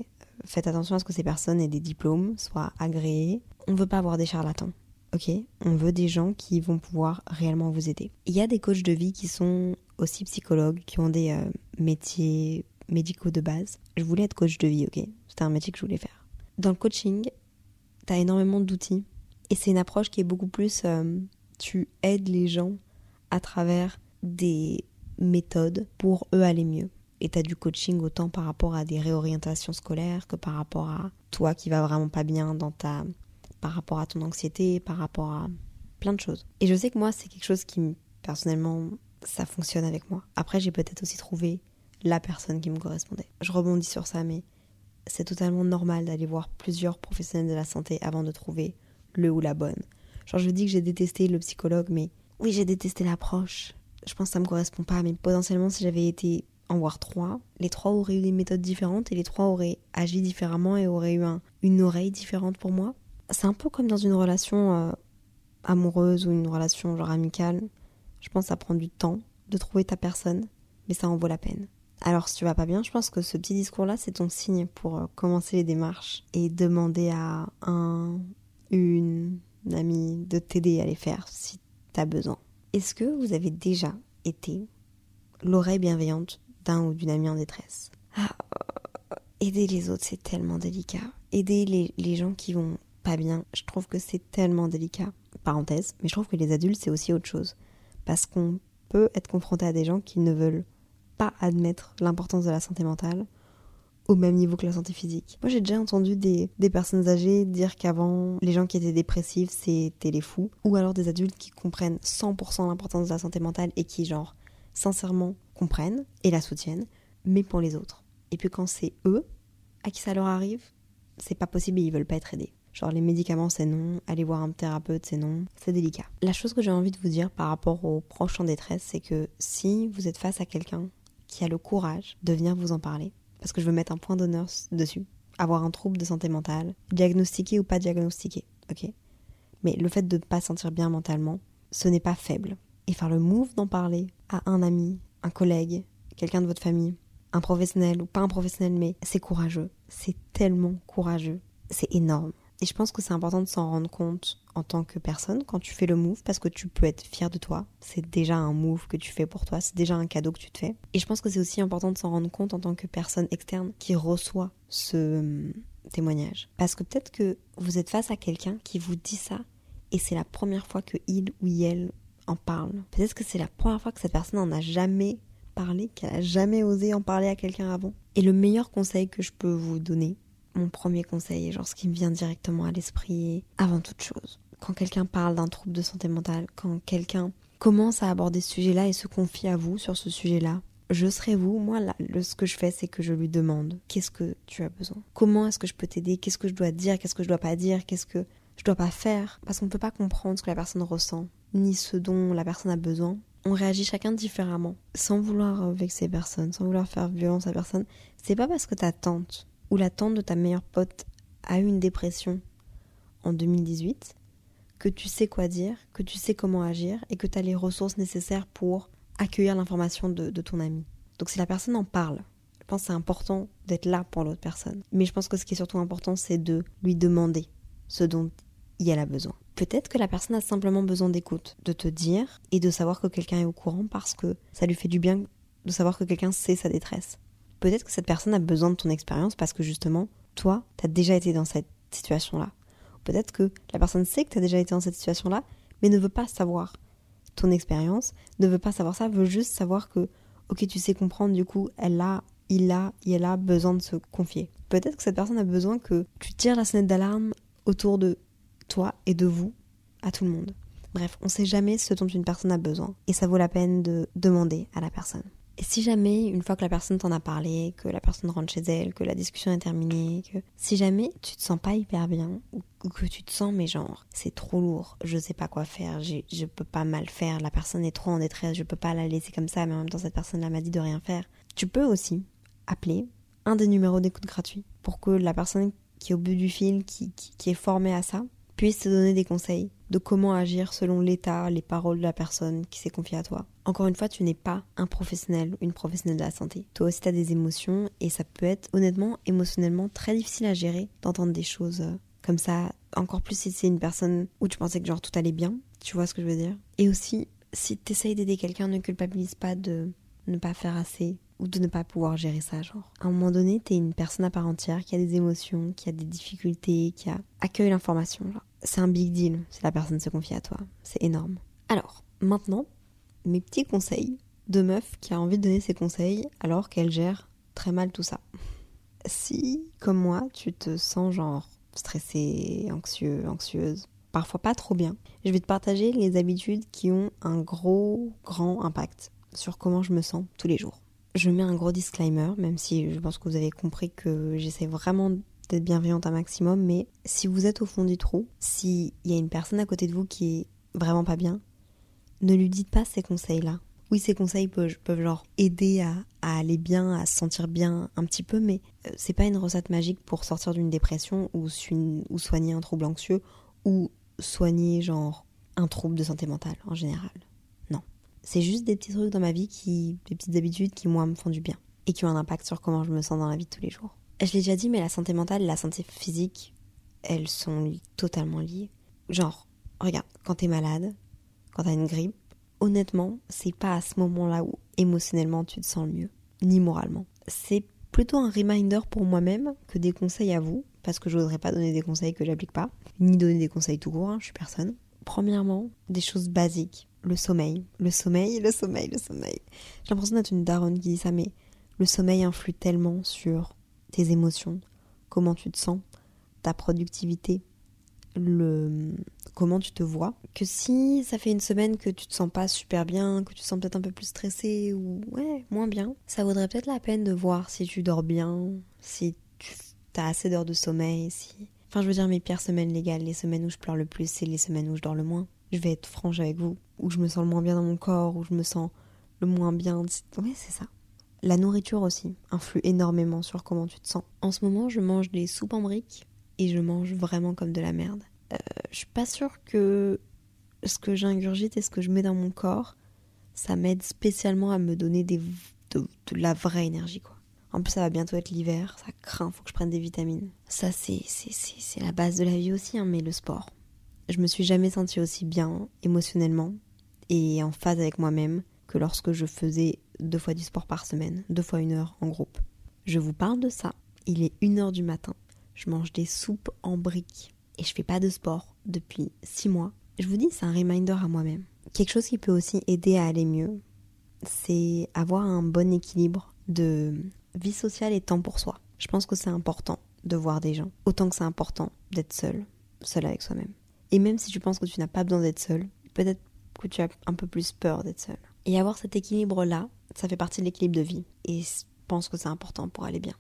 Faites attention à ce que ces personnes aient des diplômes, soient agréés. On ne veut pas avoir des charlatans. Ok? On veut des gens qui vont pouvoir réellement vous aider. Il y a des coachs de vie qui sont aussi psychologues, qui ont des euh, métiers médicaux de base. Je voulais être coach de vie, ok? C'était un métier que je voulais faire. Dans le coaching, tu as énormément d'outils. Et c'est une approche qui est beaucoup plus... Euh, tu aides les gens à travers des méthodes pour eux aller mieux et tu as du coaching autant par rapport à des réorientations scolaires que par rapport à toi qui va vraiment pas bien dans ta par rapport à ton anxiété, par rapport à plein de choses. Et je sais que moi c'est quelque chose qui personnellement ça fonctionne avec moi. Après j'ai peut-être aussi trouvé la personne qui me correspondait. Je rebondis sur ça mais c'est totalement normal d'aller voir plusieurs professionnels de la santé avant de trouver le ou la bonne. Genre je dis que j'ai détesté le psychologue mais oui, j'ai détesté l'approche je pense que ça me correspond pas, mais potentiellement si j'avais été en voir trois, les trois auraient eu des méthodes différentes et les trois auraient agi différemment et auraient eu une oreille différente pour moi. C'est un peu comme dans une relation euh, amoureuse ou une relation genre amicale. Je pense que ça prend du temps de trouver ta personne, mais ça en vaut la peine. Alors si tu vas pas bien, je pense que ce petit discours-là, c'est ton signe pour euh, commencer les démarches et demander à un, une, amie de t'aider à les faire si tu as besoin. Est-ce que vous avez déjà été l'oreille bienveillante d'un ou d'une amie en détresse? Ah, Aider les autres, c'est tellement délicat. Aider les, les gens qui vont pas bien, je trouve que c'est tellement délicat. Parenthèse, mais je trouve que les adultes, c'est aussi autre chose. Parce qu'on peut être confronté à des gens qui ne veulent pas admettre l'importance de la santé mentale au même niveau que la santé physique. Moi j'ai déjà entendu des, personnes âgées dire qu'avant les gens qui étaient dépressifs c'était les fous, ou alors des adultes qui comprennent 100% l'importance de la santé mentale et qui genre sincèrement comprennent et la soutiennent, mais pour les autres. Et puis quand c'est eux à qui ça leur arrive, c'est pas possible et ils veulent pas être aidés. Genre les médicaments c'est non, aller voir un thérapeute c'est non, c'est délicat. La chose que j'ai envie de vous dire par rapport aux proches en détresse, c'est que si vous êtes face à quelqu'un qui a le courage de venir vous en parler, parce que je veux mettre un point d'honneur dessus, avoir un trouble de santé mentale, diagnostiqué ou pas diagnostiqué, ok Mais le fait de ne pas sentir bien mentalement, ce n'est pas faible. Et faire le move d'en parler à un ami, un collègue, quelqu'un de votre famille, un professionnel ou pas un professionnel, mais c'est courageux. C'est tellement courageux. C'est énorme. Et je pense que c'est important de s'en rendre compte en tant que personne quand tu fais le move parce que tu peux être fier de toi. C'est déjà un move que tu fais pour toi, c'est déjà un cadeau que tu te fais. Et je pense que c'est aussi important de s'en rendre compte en tant que personne externe qui reçoit ce hum, témoignage. Parce que peut-être que vous êtes face à quelqu'un qui vous dit ça et c'est la première fois que il ou elle en parle. Peut-être que c'est la première fois que cette personne n'en a jamais parlé, qu'elle a jamais osé en parler à quelqu'un avant. Et le meilleur conseil que je peux vous donner, mon premier conseil, genre ce qui me vient directement à l'esprit avant toute chose. Quand quelqu'un parle d'un trouble de santé mentale, quand quelqu'un commence à aborder ce sujet-là et se confie à vous sur ce sujet-là, je serai vous. Moi, ce que je fais, c'est que je lui demande qu'est-ce que tu as besoin? Comment est-ce que je peux t'aider? Qu'est-ce que je dois dire? Qu'est-ce que je dois pas dire? Qu'est-ce que je dois pas faire? Parce qu'on ne peut pas comprendre ce que la personne ressent, ni ce dont la personne a besoin. On réagit chacun différemment, sans vouloir vexer personne, sans vouloir faire violence à personne. C'est pas parce que ta tante ou la tante de ta meilleure pote a eu une dépression en 2018, que tu sais quoi dire, que tu sais comment agir et que tu as les ressources nécessaires pour accueillir l'information de, ton ami. Donc si la personne en parle, je pense que c'est important d'être là pour l'autre personne. Mais je pense que ce qui est surtout important, c'est de lui demander ce dont elle a besoin. Peut-être que la personne a simplement besoin d'écoute, de te dire et de savoir que quelqu'un est au courant parce que ça lui fait du bien de savoir que quelqu'un sait sa détresse peut-être que cette personne a besoin de ton expérience parce que justement, toi, tu as déjà été dans cette situation-là. Peut-être que la personne sait que tu as déjà été dans cette situation-là, mais ne veut pas savoir ton expérience, ne veut pas savoir ça, veut juste savoir que, ok, tu sais comprendre, du coup, elle a, il a, elle a besoin de se confier. Peut-être que cette personne a besoin que tu tires la sonnette d'alarme autour de toi et de vous à tout le monde. Bref, on ne sait jamais ce dont une personne a besoin et ça vaut la peine de demander à la personne. Et si jamais, une fois que la personne t'en a parlé, que la personne rentre chez elle, que la discussion est terminée, que si jamais tu te sens pas hyper bien, ou que tu te sens, mais genre, c'est trop lourd, je sais pas quoi faire, je peux pas mal faire, la personne est trop en détresse, je peux pas la laisser comme ça, mais en même temps, cette personne-là m'a dit de rien faire. Tu peux aussi appeler un des numéros d'écoute gratuits pour que la personne qui est au bout du fil, qui, qui est formée à ça, puisse te donner des conseils de comment agir selon l'état, les paroles de la personne qui s'est confiée à toi. Encore une fois, tu n'es pas un professionnel ou une professionnelle de la santé. Toi aussi, tu as des émotions et ça peut être honnêtement, émotionnellement très difficile à gérer d'entendre des choses euh, comme ça. Encore plus si c'est une personne où tu pensais que genre tout allait bien. Tu vois ce que je veux dire? Et aussi, si tu essayes d'aider quelqu'un, ne culpabilise pas de ne pas faire assez ou de ne pas pouvoir gérer ça, genre. À un moment donné, t'es une personne à part entière qui a des émotions, qui a des difficultés, qui a accueille l'information, c'est un big deal si la personne se confie à toi. C'est énorme. Alors, maintenant, mes petits conseils de meuf qui a envie de donner ses conseils alors qu'elle gère très mal tout ça. Si, comme moi, tu te sens genre stressé, anxieux, anxieuse, parfois pas trop bien, je vais te partager les habitudes qui ont un gros, grand impact sur comment je me sens tous les jours. Je mets un gros disclaimer, même si je pense que vous avez compris que j'essaie vraiment d'être bienveillante un maximum, mais si vous êtes au fond du trou, s'il y a une personne à côté de vous qui est vraiment pas bien, ne lui dites pas ces conseils-là. Oui, ces conseils peuvent, peuvent genre aider à, aller bien, à se sentir bien un petit peu, mais euh, c'est pas une recette magique pour sortir d'une dépression ou, ou soigner un trouble anxieux ou soigner genre un trouble de santé mentale en général. Non. C'est juste des petits trucs dans ma vie qui, des petites habitudes qui moi me font du bien et qui ont un impact sur comment je me sens dans la vie de tous les jours. Je l'ai déjà dit, mais la santé mentale et la santé physique, elles sont totalement liées. Genre, regarde, quand t'es malade, quand t'as une grippe, honnêtement, c'est pas à ce moment-là où émotionnellement tu te sens le mieux, ni moralement. C'est plutôt un reminder pour moi-même que des conseils à vous, parce que je n'oserais pas donner des conseils que j'applique pas, ni donner des conseils tout court, hein, je suis personne. Premièrement, des choses basiques. Le sommeil, le sommeil, le sommeil, le sommeil. J'ai l'impression d'être une daronne qui dit ça, mais le sommeil influe tellement sur tes émotions, comment tu te sens, ta productivité, le comment tu te vois que si ça fait une semaine que tu te sens pas super bien, que tu te sens peut-être un peu plus stressé ou ouais, moins bien, ça vaudrait peut-être la peine de voir si tu dors bien, si tu as assez d'heures de sommeil, si enfin je veux dire mes pires semaines légales, les semaines où je pleure le plus, c'est les semaines où je dors le moins. Je vais être franche avec vous, où je me sens le moins bien dans mon corps, où je me sens le moins bien. Ouais, c'est ça. La nourriture aussi influe énormément sur comment tu te sens. En ce moment, je mange des soupes en briques et je mange vraiment comme de la merde. Euh, je suis pas sûre que ce que j'ingurgite et ce que je mets dans mon corps, ça m'aide spécialement à me donner des, de, la vraie énergie, quoi. En plus, ça va bientôt être l'hiver, ça craint, faut que je prenne des vitamines. Ça, c'est, c'est, la base de la vie aussi, hein, mais le sport. Je me suis jamais sentie aussi bien émotionnellement et en phase avec moi-même que lorsque je faisais deux fois du sport par semaine, deux fois une heure en groupe. Je vous parle de ça. Il est une heure du matin je mange des soupes en briques et je fais pas de sport depuis six mois. Je vous dis, c'est un reminder à moi-même. Quelque chose qui peut aussi aider à aller mieux, c'est avoir un bon équilibre de vie sociale et temps pour soi. Je pense que c'est important de voir des gens, autant que c'est important d'être seul, seul avec soi-même. Et même si tu penses que tu n'as pas besoin d'être seul, peut-être que tu as un peu plus peur d'être seul. Et avoir cet équilibre-là, ça fait partie de l'équilibre de vie. Et je pense que c'est important pour aller bien.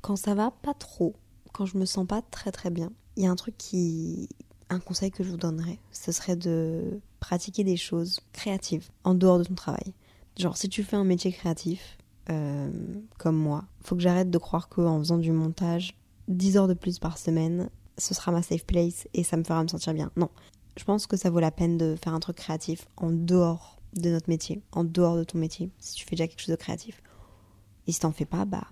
Quand ça va pas trop, quand je me sens pas très très bien, il y a un truc qui. Un conseil que je vous donnerais, ce serait de pratiquer des choses créatives en dehors de ton travail. Genre, si tu fais un métier créatif, euh, comme moi, faut que j'arrête de croire qu'en faisant du montage 10 heures de plus par semaine, ce sera ma safe place et ça me fera me sentir bien. Non, je pense que ça vaut la peine de faire un truc créatif en dehors de notre métier, en dehors de ton métier, si tu fais déjà quelque chose de créatif. Et si t'en fais pas, bah,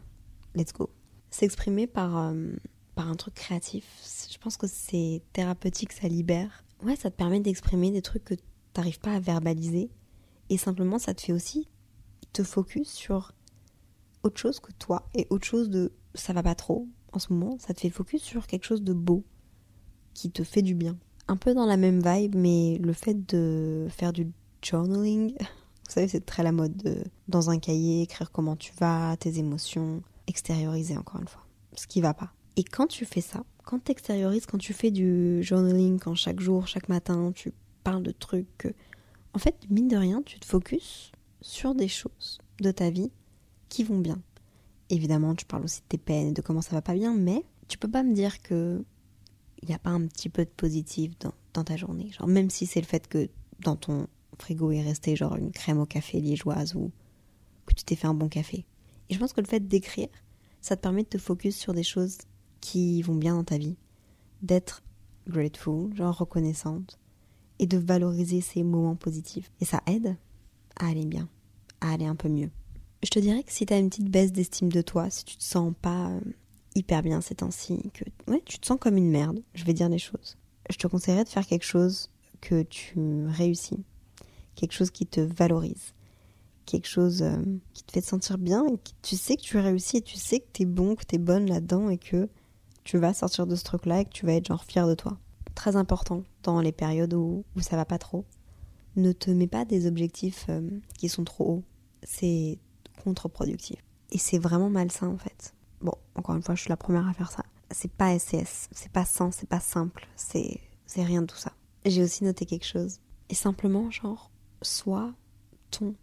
let's go s'exprimer par, euh, par un truc créatif, je pense que c'est thérapeutique, ça libère. Ouais, ça te permet d'exprimer des trucs que t'arrives pas à verbaliser. Et simplement, ça te fait aussi te focus sur autre chose que toi et autre chose de ça va pas trop en ce moment. Ça te fait focus sur quelque chose de beau qui te fait du bien. Un peu dans la même vibe, mais le fait de faire du journaling, vous savez, c'est très la mode de, dans un cahier, écrire comment tu vas, tes émotions, extérioriser encore une fois ce qui va pas. Et quand tu fais ça, quand tu extériorises, quand tu fais du journaling, quand chaque jour, chaque matin, tu parles de trucs, en fait, mine de rien, tu te focuses sur des choses de ta vie qui vont bien. Évidemment, tu parles aussi de tes peines et de comment ça va pas bien, mais tu peux pas me dire que il n'y a pas un petit peu de positif dans, dans ta journée. Genre, même si c'est le fait que dans ton frigo est resté genre une crème au café liégeoise ou que tu t'es fait un bon café. Et je pense que le fait d'écrire, ça te permet de te focus sur des choses qui vont bien dans ta vie, d'être grateful, genre reconnaissante, et de valoriser ces moments positifs. Et ça aide à aller bien, à aller un peu mieux. Je te dirais que si tu as une petite baisse d'estime de toi, si tu te sens pas euh, hyper bien ces temps-ci, que ouais, tu te sens comme une merde, je vais dire les choses. Je te conseillerais de faire quelque chose que tu réussis, quelque chose qui te valorise, quelque chose euh, qui te fait te sentir bien et tu sais que tu réussis et tu sais que t'es bon, que t'es bonne là-dedans et que tu vas sortir de ce truc-là et que tu vas être genre fier de toi. Très important dans les périodes où, où ça va pas trop. Ne te mets pas des objectifs euh, qui sont trop hauts. C'est contre-productif. Et c'est vraiment malsain en fait. Bon, encore une fois, je suis la première à faire ça. C'est pas SCS, c'est pas sain, c'est pas simple, c'est rien de tout ça. J'ai aussi noté quelque chose. Et simplement, genre, sois ton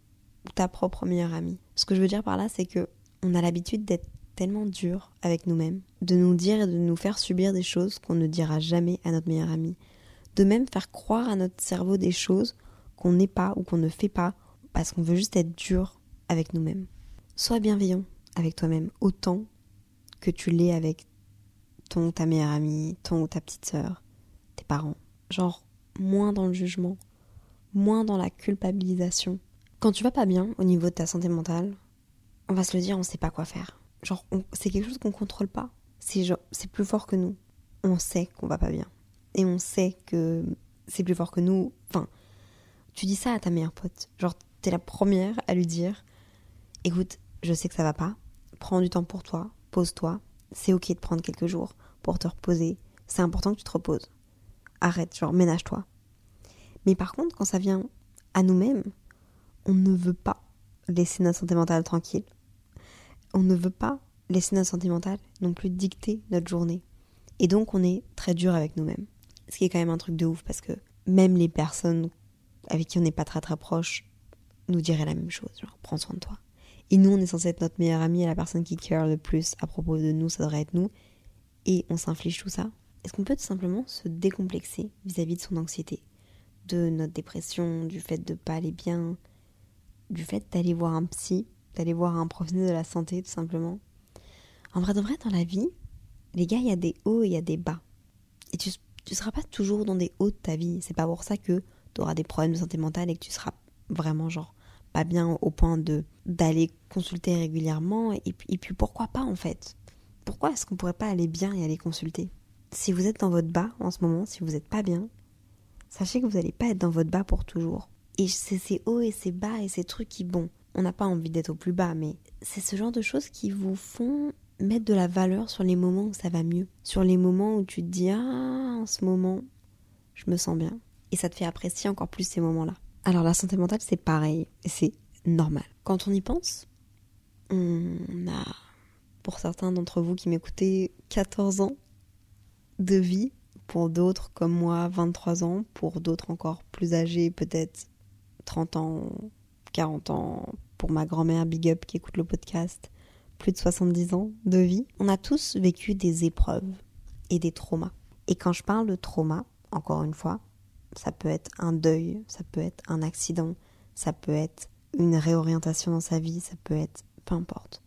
ta propre meilleure amie. Ce que je veux dire par là, c'est que on a l'habitude d'être tellement dur avec nous-mêmes, de nous dire et de nous faire subir des choses qu'on ne dira jamais à notre meilleure amie. De même faire croire à notre cerveau des choses qu'on n'est pas ou qu'on ne fait pas parce qu'on veut juste être dur avec nous-mêmes. Sois bienveillant avec toi-même autant que tu l'es avec ton ou ta meilleure amie, ton ou ta petite sœur, tes parents. Genre, moins dans le jugement, moins dans la culpabilisation. Quand tu vas pas bien au niveau de ta santé mentale, on va se le dire, on sait pas quoi faire. Genre, c'est quelque chose qu'on contrôle pas. C'est c'est plus fort que nous. On sait qu'on va pas bien. Et on sait que c'est plus fort que nous. Enfin, tu dis ça à ta meilleure pote. Genre, t'es la première à lui dire, écoute, je sais que ça va pas. Prends du temps pour toi. Pose-toi. C'est ok de prendre quelques jours pour te reposer. C'est important que tu te reposes. Arrête, genre, ménage-toi. Mais par contre, quand ça vient à nous-mêmes, on ne veut pas laisser notre santé mentale tranquille. On ne veut pas laisser notre santé mentale non plus dicter notre journée. Et donc on est très dur avec nous-mêmes. Ce qui est quand même un truc de ouf parce que même les personnes avec qui on n'est pas très très proche nous diraient la même chose, genre prends soin de toi. Et nous, on est censé être notre meilleur ami et la personne qui care le plus à propos de nous, ça devrait être nous. Et on s'inflige tout ça. Est-ce qu'on peut tout simplement se décomplexer vis-à-vis de son anxiété, de notre dépression, du fait de pas aller bien, du fait d'aller voir un psy, d'aller voir un professionnel de la santé tout simplement. En vrai de vrai, dans la vie, les gars, il y a des hauts et il y a des bas. Et tu ne seras pas toujours dans des hauts de ta vie. C'est pas pour ça que tu auras des problèmes de santé mentale et que tu seras vraiment genre pas bien au point de d'aller consulter régulièrement. Et puis, pourquoi pas en fait? Pourquoi est-ce qu'on pourrait pas aller bien et aller consulter? Si vous êtes dans votre bas en ce moment, si vous n'êtes pas bien, sachez que vous n'allez pas être dans votre bas pour toujours. Et c'est ces hauts et ces bas et ces trucs qui, bon, on n'a pas envie d'être au plus bas, mais c'est ce genre de choses qui vous font mettre de la valeur sur les moments où ça va mieux. Sur les moments où tu te dis, ah, en ce moment, je me sens bien. Et ça te fait apprécier encore plus ces moments-là. Alors la santé mentale, c'est pareil. C'est normal. Quand on y pense, on a, pour certains d'entre vous qui m'écoutez, 14 ans de vie. Pour d'autres comme moi, 23 ans. Pour d'autres encore plus âgés, peut-être 30 ans, 40 ans. Pour ma grand-mère Big Up qui écoute le podcast, plus de 70 ans de vie. On a tous vécu des épreuves et des traumas. Et quand je parle de trauma, encore une fois, ça peut être un deuil, ça peut être un accident, ça peut être une réorientation dans sa vie, ça peut être peu importe.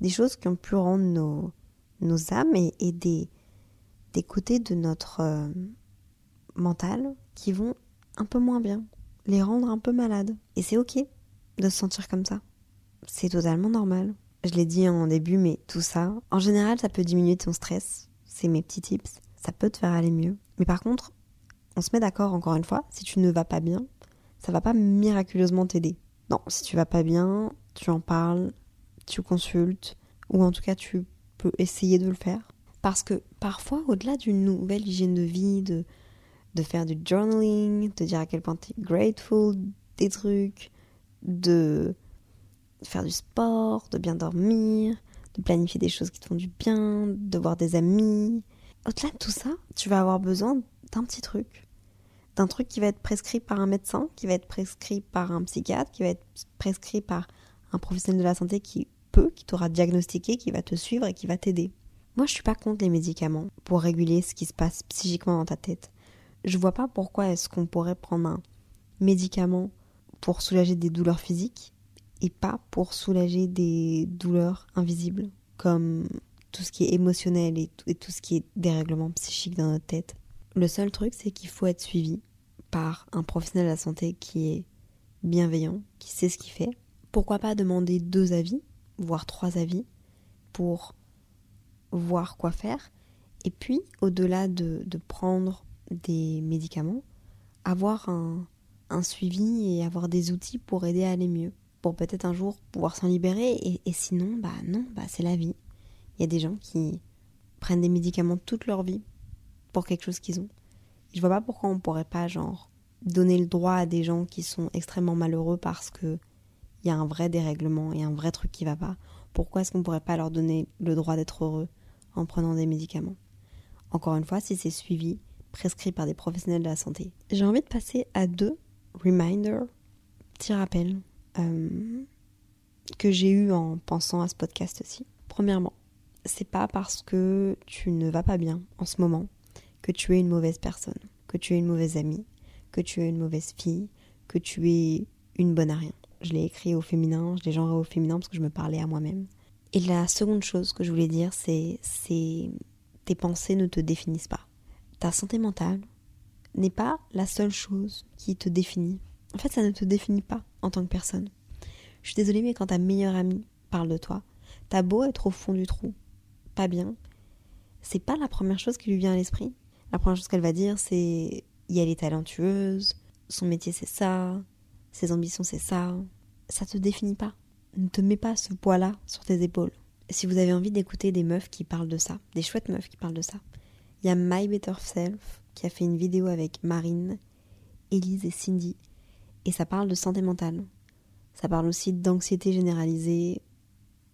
Des choses qui ont pu rendre nos, nos âmes et, des, des côtés de notre euh, mental qui vont un peu moins bien, les rendre un peu malades. Et c'est ok de se sentir comme ça. C'est totalement normal. Je l'ai dit en début, mais tout ça, en général, ça peut diminuer ton stress. C'est mes petits tips. Ça peut te faire aller mieux. Mais par contre, on se met d'accord encore une fois, si tu ne vas pas bien, ça va pas miraculeusement t'aider. Non, si tu vas pas bien, tu en parles, tu consultes, ou en tout cas tu peux essayer de le faire. Parce que parfois, au-delà d'une nouvelle hygiène de vie, de, faire du journaling, de dire à quel point tu es grateful des trucs, de faire du sport, de bien dormir, de planifier des choses qui te font du bien, de voir des amis. Au-delà de tout ça, tu vas avoir besoin d'un petit truc. D'un truc qui va être prescrit par un médecin, qui va être prescrit par un psychiatre, qui va être prescrit par un professionnel de la santé qui peut, qui t'aura diagnostiqué, qui va te suivre et qui va t'aider. Moi, je suis pas contre les médicaments pour réguler ce qui se passe psychiquement dans ta tête. Je vois pas pourquoi est-ce qu'on pourrait prendre un médicament pour soulager des douleurs physiques et pas pour soulager des douleurs invisibles, comme tout ce qui est émotionnel et, tout ce qui est dérèglement psychique dans notre tête. Le seul truc, c'est qu'il faut être suivi par un professionnel de la santé qui est bienveillant, qui sait ce qu'il fait. Pourquoi pas demander deux avis, voire trois avis, pour voir quoi faire. Et puis, au-delà de, prendre des médicaments, avoir un, un suivi et avoir des outils pour aider à aller mieux pour peut-être un jour pouvoir s'en libérer. Et, sinon, bah non, bah c'est la vie. Il y a des gens qui prennent des médicaments toute leur vie pour quelque chose qu'ils ont. je vois pas pourquoi on pourrait pas, genre, donner le droit à des gens qui sont extrêmement malheureux parce que il y a un vrai dérèglement, a un vrai truc qui va pas. Pourquoi est-ce qu'on pourrait pas leur donner le droit d'être heureux en prenant des médicaments? Encore une fois, si c'est suivi, prescrit par des professionnels de la santé. J'ai envie de passer à deux reminders, petits rappels euh, que j'ai eu en pensant à ce podcast aussi. Premièrement, c'est pas parce que tu ne vas pas bien en ce moment que tu es une mauvaise personne, que tu es une mauvaise amie, que tu es une mauvaise fille, que tu es une bonne à rien. Je l'ai écrit au féminin, je l'ai genré au féminin parce que je me parlais à moi-même. Et la seconde chose que je voulais dire, c'est tes pensées ne te définissent pas. Ta santé mentale n'est pas la seule chose qui te définit. En fait, ça ne te définit pas en tant que personne. Je suis désolée, mais quand ta meilleure amie parle de toi, t'as beau être au fond du trou, pas bien, c'est pas la première chose qui lui vient à l'esprit. La première chose qu'elle va dire, c'est y elle est talentueuse, son métier c'est ça, ses ambitions c'est ça. Ça te définit pas. Ne te mets pas ce poids-là sur tes épaules. Si vous avez envie d'écouter des meufs qui parlent de ça, des chouettes meufs qui parlent de ça, il y a My Better Self qui a fait une vidéo avec Marine, Elise et Cindy, et ça parle de santé mentale. Ça parle aussi d'anxiété généralisée,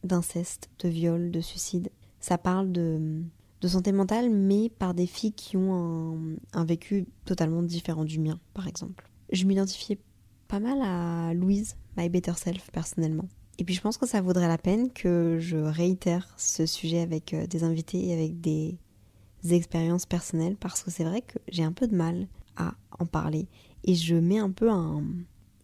d'inceste, de viol, de suicide. Ça parle de, de santé mentale, mais par des filles qui ont un, un vécu totalement différent du mien, par exemple. Je m'identifiais pas mal à Louise, My Better Self, personnellement. Et puis je pense que ça vaudrait la peine que je réitère ce sujet avec euh, des invités et avec des expériences personnelles, parce que c'est vrai que j'ai un peu de mal à en parler. Et je mets un peu un...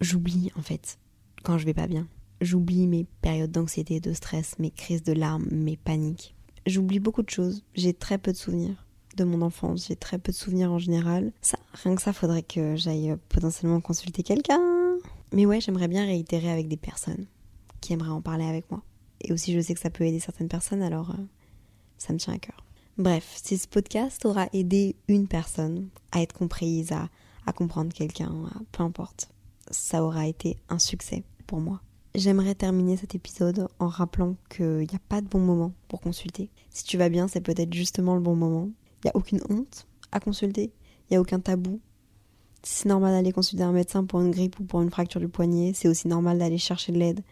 J'oublie en fait quand je vais pas bien. J'oublie mes périodes d'anxiété, de stress, mes crises de larmes, mes paniques. J'oublie beaucoup de choses. J'ai très peu de souvenirs de mon enfance. J'ai très peu de souvenirs en général. Ça, rien que ça, faudrait que j'aille potentiellement consulter quelqu'un. Mais ouais, j'aimerais bien réitérer avec des personnes qui aimeraient en parler avec moi. Et aussi, je sais que ça peut aider certaines personnes, alors euh, ça me tient à cœur. Bref, si ce podcast aura aidé une personne à être comprise, à, à comprendre quelqu'un, peu importe, ça aura été un succès pour moi. J'aimerais terminer cet épisode en rappelant qu'il n'y a pas de bon moment pour consulter. Si tu vas bien, c'est peut-être justement le bon moment. Il n'y a aucune honte à consulter, il n'y a aucun tabou. C'est normal d'aller consulter un médecin pour une grippe ou pour une fracture du poignet, c'est aussi normal d'aller chercher de l'aide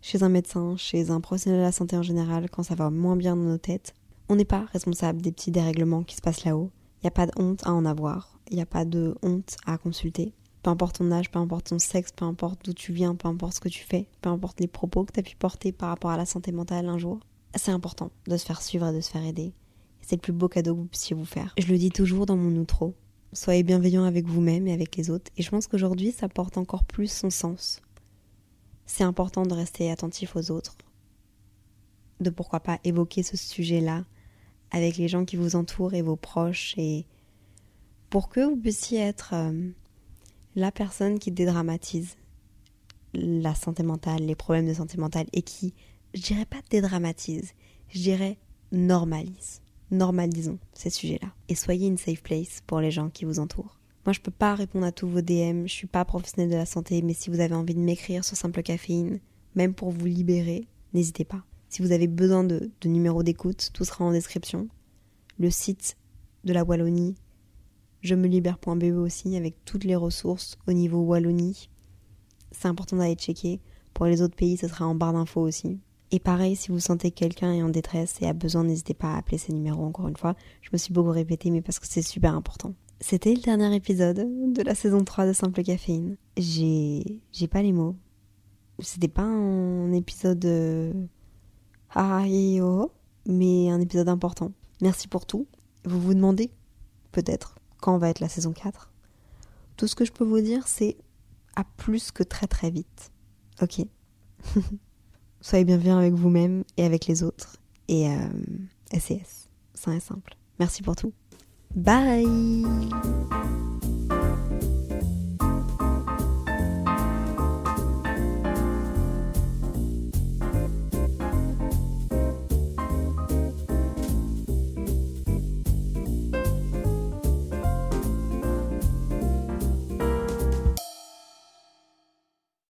chez un médecin, chez un professionnel de la santé en général, quand ça va moins bien dans nos têtes. On n'est pas responsable des petits dérèglements qui se passent là-haut. Il n'y a pas de honte à en avoir, il n'y a pas de honte à consulter. Peu importe ton âge, peu importe ton sexe, peu importe d'où tu viens, peu importe ce que tu fais, peu importe les propos que tu as pu porter par rapport à la santé mentale un jour, c'est important de se faire suivre et de se faire aider. C'est le plus beau cadeau que vous puissiez vous faire. Je le dis toujours dans mon outro. Soyez bienveillant avec vous-même et avec les autres. Et je pense qu'aujourd'hui, ça porte encore plus son sens. C'est important de rester attentif aux autres. De pourquoi pas évoquer ce sujet-là avec les gens qui vous entourent et vos proches et pour que vous puissiez être euh, la personne qui dédramatise la santé mentale, les problèmes de santé mentale et qui, je dirais pas dédramatise, je dirais normalise. Normalisons ces sujets-là et soyez une safe place pour les gens qui vous entourent. Moi, je peux pas répondre à tous vos DM, je suis pas professionnelle de la santé, mais si vous avez envie de m'écrire sur Simple Caféine, même pour vous libérer, n'hésitez pas. Si vous avez besoin de, de numéros d'écoute, tout sera en description. Le site de la Wallonie je me libère.be aussi avec toutes les ressources au niveau Wallonie. C'est important d'aller checker. Pour les autres pays, ce sera en barre d'infos aussi. Et pareil, si vous sentez que quelqu'un est en détresse et a besoin, n'hésitez pas à appeler ces numéros encore une fois. Je me suis beaucoup répétée, mais parce que c'est super important. C'était le dernier épisode de la saison 3 de Simple Caféine. J'ai, j'ai pas les mots. C'était pas un épisode ah, mais un épisode important. Merci pour tout. Vous vous demandez, peut-être, quand va être la saison 4. Tout ce que je peux vous dire, c'est à plus que très très vite. Ok Soyez bienveillants avec vous-même et avec les autres. Et euh, SES, sain et simple. Merci pour tout. Bye